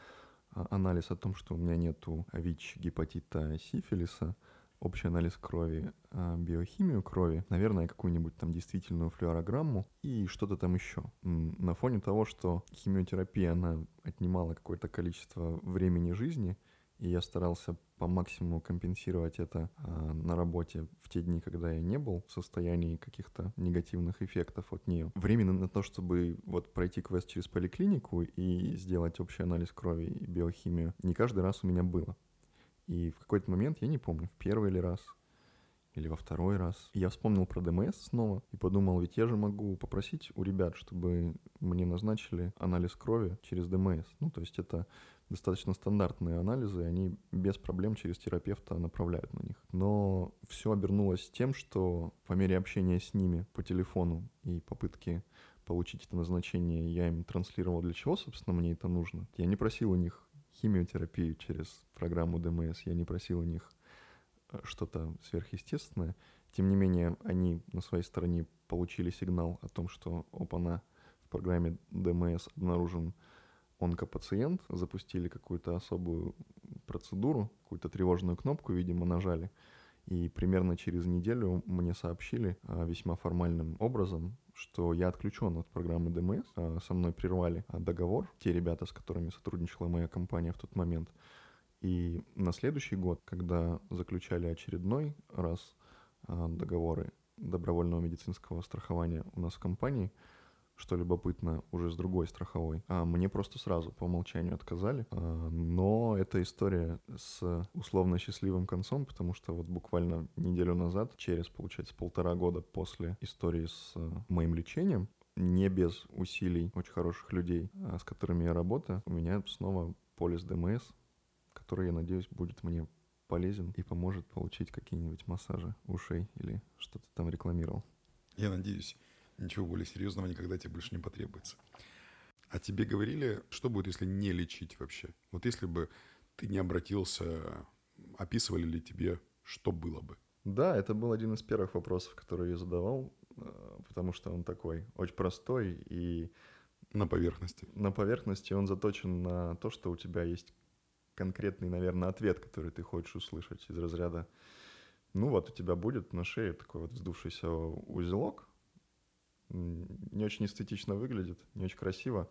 а, анализ о том, что у меня нету ВИЧ, гепатита, сифилиса, общий анализ крови, а, биохимию крови, наверное, какую-нибудь там действительную флюорограмму и что-то там еще. На фоне того, что химиотерапия, она отнимала какое-то количество времени жизни и я старался по максимуму компенсировать это а, на работе в те дни, когда я не был в состоянии каких-то негативных эффектов от нее. Временно на то, чтобы вот пройти квест через поликлинику и сделать общий анализ крови и биохимию, не каждый раз у меня было. И в какой-то момент, я не помню, в первый или раз, или во второй раз. Я вспомнил про ДМС снова и подумал, ведь я же могу попросить у ребят, чтобы мне назначили анализ крови через ДМС. Ну, то есть это достаточно стандартные анализы, и они без проблем через терапевта направляют на них. Но все обернулось тем, что по мере общения с ними по телефону и попытки получить это назначение, я им транслировал, для чего, собственно, мне это нужно. Я не просил у них химиотерапию через программу ДМС, я не просил у них э, что-то сверхъестественное. Тем не менее, они на своей стороне получили сигнал о том, что опа-на, в программе ДМС обнаружен онкопациент, запустили какую-то особую процедуру, какую-то тревожную кнопку, видимо, нажали. И примерно через неделю мне сообщили а, весьма формальным образом, что я отключен от программы ДМС. А, со мной прервали а, договор, те ребята, с которыми сотрудничала моя компания в тот момент. И на следующий год, когда заключали очередной раз договоры добровольного медицинского страхования у нас в компании, что любопытно, уже с другой страховой. А мне просто сразу по умолчанию отказали. А, но эта история с условно счастливым концом, потому что вот буквально неделю назад, через, получается, полтора года после истории с э, моим лечением, не без усилий очень хороших людей, а, с которыми я работаю, у меня снова полис ДМС, который, я надеюсь, будет мне полезен и поможет получить какие-нибудь массажи ушей или что-то там рекламировал. Я надеюсь ничего более серьезного никогда тебе больше не потребуется. А тебе говорили, что будет, если не лечить вообще? Вот если бы ты не обратился, описывали ли тебе, что было бы? Да, это был один из первых вопросов, которые я задавал, э, потому что он такой очень простой и... На поверхности. На поверхности он заточен на то, что у тебя есть конкретный, наверное, ответ, который ты хочешь услышать из разряда ну вот у тебя будет на шее такой вот вздувшийся узелок, не очень эстетично выглядит, не очень красиво,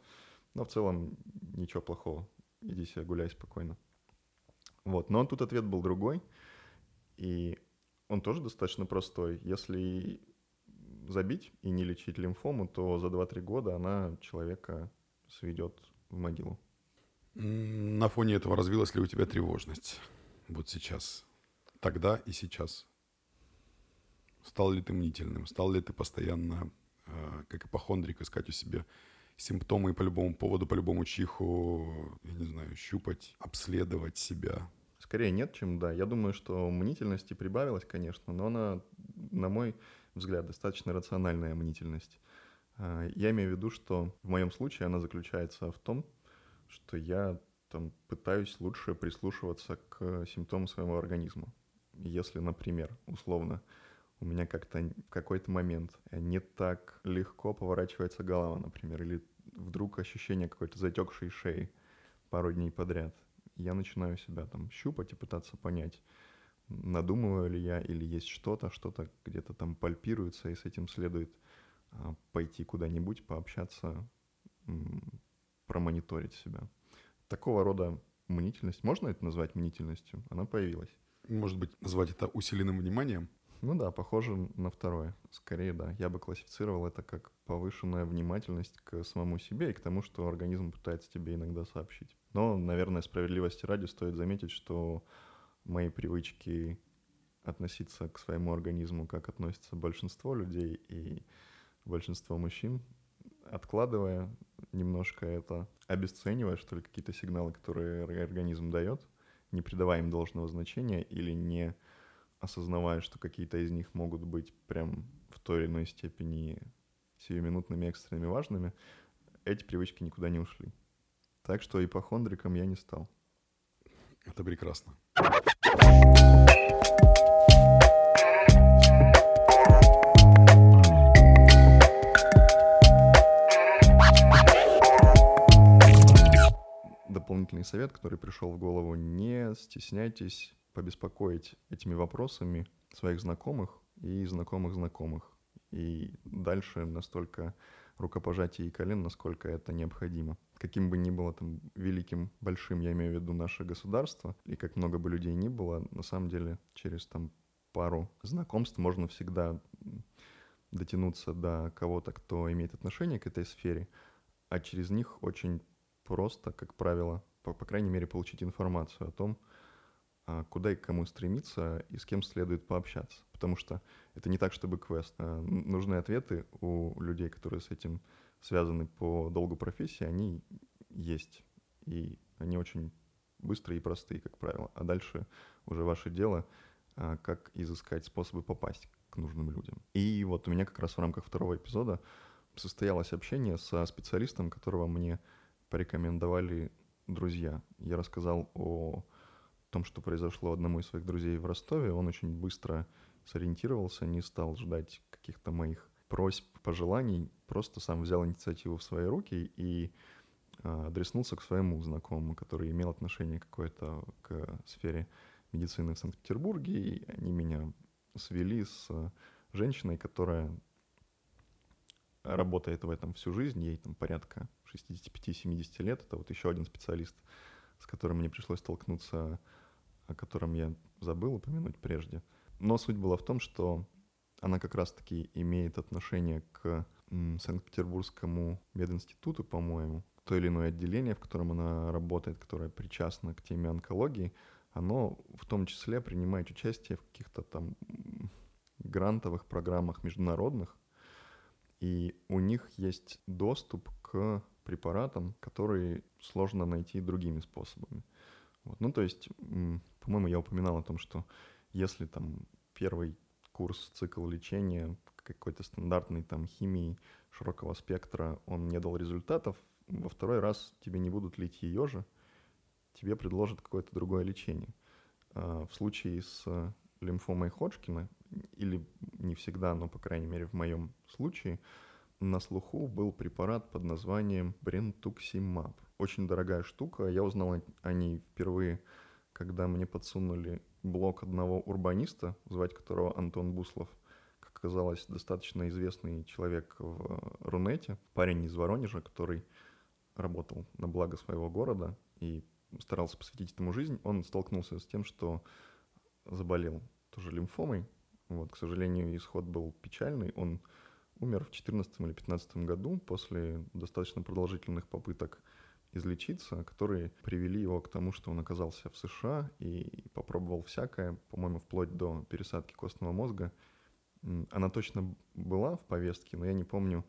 но в целом ничего плохого. Иди себе гуляй спокойно. Вот, но тут ответ был другой, и он тоже достаточно простой. Если забить и не лечить лимфому, то за 2-3 года она человека сведет в могилу. На фоне этого развилась ли у тебя тревожность? Вот сейчас. Тогда и сейчас. Стал ли ты мнительным? Стал ли ты постоянно как ипохондрик, искать у себя симптомы по любому поводу, по любому чиху, я не знаю, щупать, обследовать себя. Скорее нет, чем да. Я думаю, что мнительности прибавилась, конечно, но она, на мой взгляд, достаточно рациональная мнительность. Э, я имею в виду, что в моем случае она заключается в том, что я там пытаюсь лучше прислушиваться к симптомам своего организма. Если, например, условно, у меня как-то в какой-то момент не так легко поворачивается голова, например, или вдруг ощущение какой-то затекшей шеи пару дней подряд. Я начинаю себя там щупать и пытаться понять, надумываю ли я или есть что-то, что-то где-то там пальпируется, и с этим следует а, пойти куда-нибудь, пообщаться, промониторить себя. Такого рода мнительность, можно это назвать мнительностью? Она появилась. Может быть, назвать это усиленным вниманием? Ну да, похоже на второе. Скорее, да. Я бы классифицировал это как повышенная внимательность к самому себе и к тому, что организм пытается тебе иногда сообщить. Но, наверное, справедливости ради стоит заметить, что мои привычки относиться к своему организму, как относится большинство людей и большинство мужчин, откладывая немножко это, обесценивая, что ли, какие-то сигналы, которые организм дает, не придавая им должного значения или не осознавая, что какие-то из них могут быть прям в той или иной степени сиюминутными, экстренными важными, эти привычки никуда не ушли. Так что ипохондриком я не стал. Это прекрасно. Дополнительный совет, который пришел в голову, не стесняйтесь побеспокоить этими вопросами своих знакомых и знакомых знакомых. И дальше настолько рукопожатий и колен, насколько это необходимо. Каким бы ни было там великим, большим, я имею в виду наше государство, и как много бы людей ни было, на самом деле через там пару знакомств можно всегда дотянуться до кого-то, кто имеет отношение к этой сфере, а через них очень просто, как правило, по, по крайней мере, получить информацию о том, куда и к кому стремиться и с кем следует пообщаться. Потому что это не так, чтобы квест. А нужны ответы у людей, которые с этим связаны по долгу профессии, они есть. И они очень быстрые и простые, как правило. А дальше уже ваше дело, а, как изыскать способы попасть к нужным людям. И вот у меня как раз в рамках второго эпизода состоялось общение со специалистом, которого мне порекомендовали друзья. Я рассказал о том, что произошло одному из своих друзей в Ростове. Он очень быстро сориентировался, не стал ждать каких-то моих просьб, пожеланий, просто сам взял инициативу в свои руки и а, адреснулся к своему знакомому, который имел отношение какое-то к сфере медицины в Санкт-Петербурге, и они меня свели с женщиной, которая работает в этом всю жизнь, ей там порядка 65-70 лет, это вот еще один специалист, с которым мне пришлось столкнуться, о котором я забыл упомянуть прежде. Но суть была в том, что она как раз-таки имеет отношение к Санкт-Петербургскому мединституту, по-моему, то или иное отделение, в котором она работает, которое причастно к теме онкологии, оно в том числе принимает участие в каких-то там грантовых программах международных, и у них есть доступ к препаратам, которые сложно найти другими способами. Вот. Ну, то есть, по-моему, я упоминал о том, что если там первый курс, цикл лечения какой-то стандартной там химии широкого спектра, он не дал результатов, во второй раз тебе не будут лить ее же, тебе предложат какое-то другое лечение. А, в случае с лимфомой Ходжкина, или не всегда, но, по крайней мере, в моем случае, на слуху был препарат под названием Брентуксимаб. Очень дорогая штука. Я узнал о ней впервые, когда мне подсунули блог одного урбаниста, звать которого Антон Буслов. Как оказалось, достаточно известный человек в Рунете. Парень из Воронежа, который работал на благо своего города и старался посвятить этому жизнь. Он столкнулся с тем, что заболел тоже лимфомой. Вот, к сожалению, исход был печальный. Он умер в 2014 или 2015 году после достаточно продолжительных попыток излечиться, которые привели его к тому, что он оказался в США и попробовал всякое, по-моему, вплоть до пересадки костного мозга. Она точно была в повестке, но я не помню,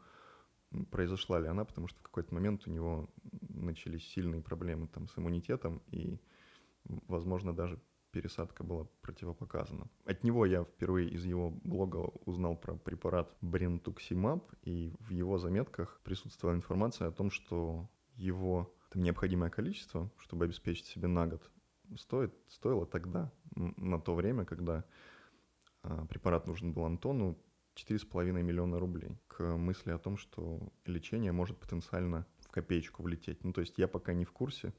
произошла ли она, потому что в какой-то момент у него начались сильные проблемы там, с иммунитетом, и, возможно, даже пересадка была противопоказана. От него я впервые из его блога узнал про препарат Брентуксимаб, и в его заметках присутствовала информация о том, что его там, необходимое количество, чтобы обеспечить себе на год, стоит, стоило тогда, на то время, когда а, препарат нужен был Антону, 4,5 миллиона рублей. К мысли о том, что лечение может потенциально в копеечку влететь. Ну, то есть я пока не в курсе,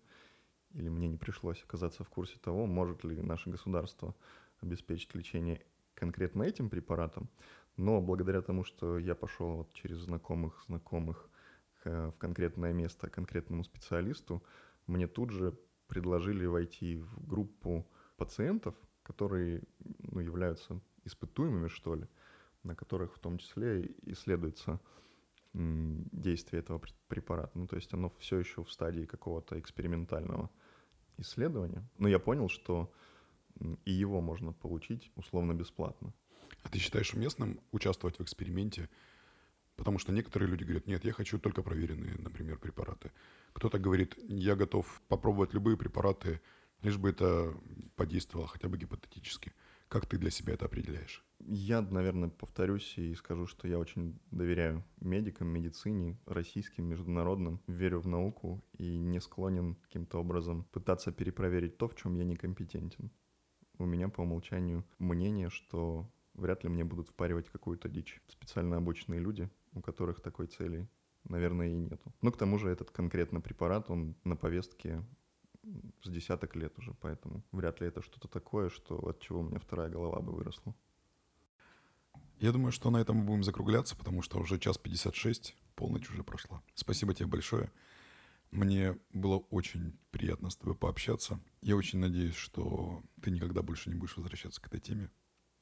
или мне не пришлось оказаться в курсе того, может ли наше государство обеспечить лечение конкретно этим препаратом, но благодаря тому, что я пошел вот через знакомых знакомых в конкретное место конкретному специалисту, мне тут же предложили войти в группу пациентов, которые ну, являются испытуемыми, что ли, на которых в том числе исследуется действие этого препарата. Ну, то есть оно все еще в стадии какого-то экспериментального исследования, но я понял, что и его можно получить условно бесплатно. А ты считаешь уместным участвовать в эксперименте? Потому что некоторые люди говорят, нет, я хочу только проверенные, например, препараты. Кто-то говорит, я готов попробовать любые препараты, лишь бы это подействовало хотя бы гипотетически. Как ты для себя это определяешь? Я, наверное, повторюсь и скажу, что я очень доверяю медикам, медицине, российским, международным, верю в науку и не склонен каким-то образом пытаться перепроверить то, в чем я некомпетентен. У меня по умолчанию мнение, что вряд ли мне будут впаривать какую-то дичь. Специально обученные люди, у которых такой цели, наверное, и нету. Но к тому же этот конкретно препарат, он на повестке с десяток лет уже, поэтому вряд ли это что-то такое, что от чего у меня вторая голова бы выросла. Я думаю, что на этом мы будем закругляться, потому что уже час 56. полночь уже прошла. Спасибо тебе большое. Мне было очень приятно с тобой пообщаться. Я очень надеюсь, что ты никогда больше не будешь возвращаться к этой теме.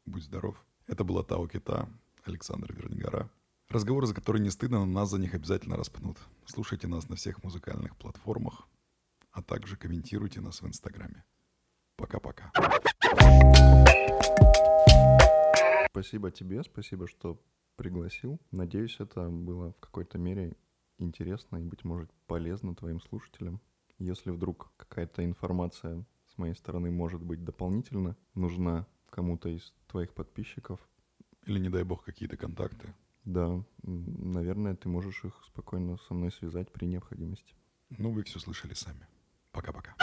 Будь здоров. Это была Тао Кита, Александр Вернигора. Разговоры, за которые не стыдно, но нас за них обязательно распнут. Слушайте нас на всех музыкальных платформах, а также комментируйте нас в Инстаграме. Пока-пока. Спасибо тебе, спасибо, что пригласил. Надеюсь, это было в какой-то мере интересно и, быть может, полезно твоим слушателям. Если вдруг какая-то информация с моей стороны может быть дополнительно нужна кому-то из твоих подписчиков. Или, не дай бог, какие-то контакты. Да, наверное, ты можешь их спокойно со мной связать при необходимости. Ну, вы все слышали сами. Пока-пока.